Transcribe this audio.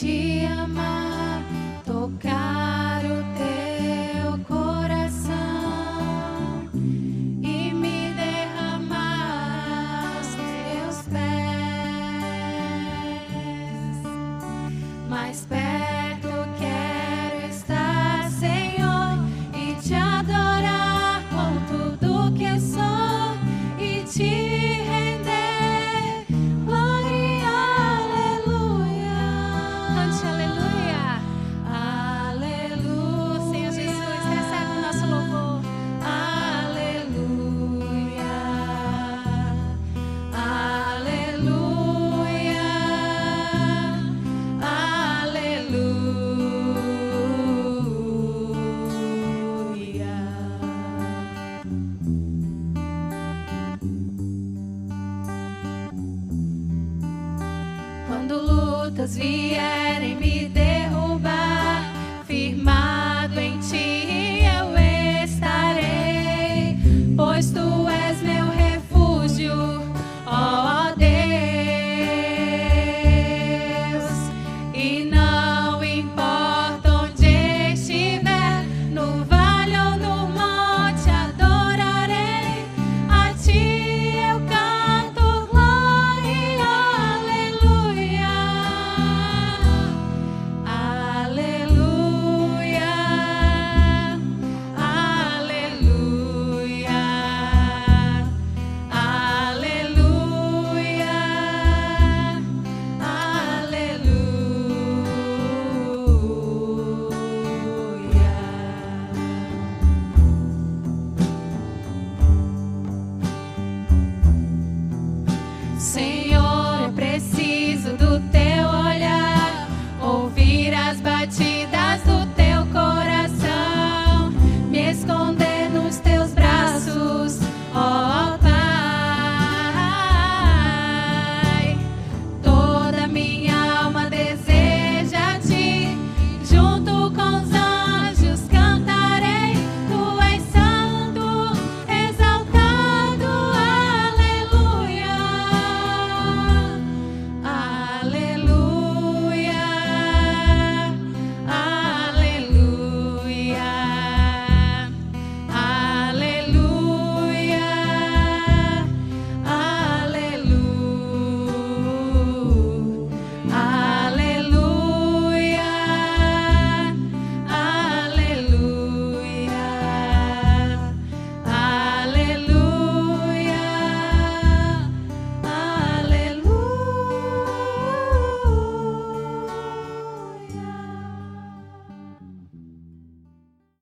Jesus. soltas vierem me deixar.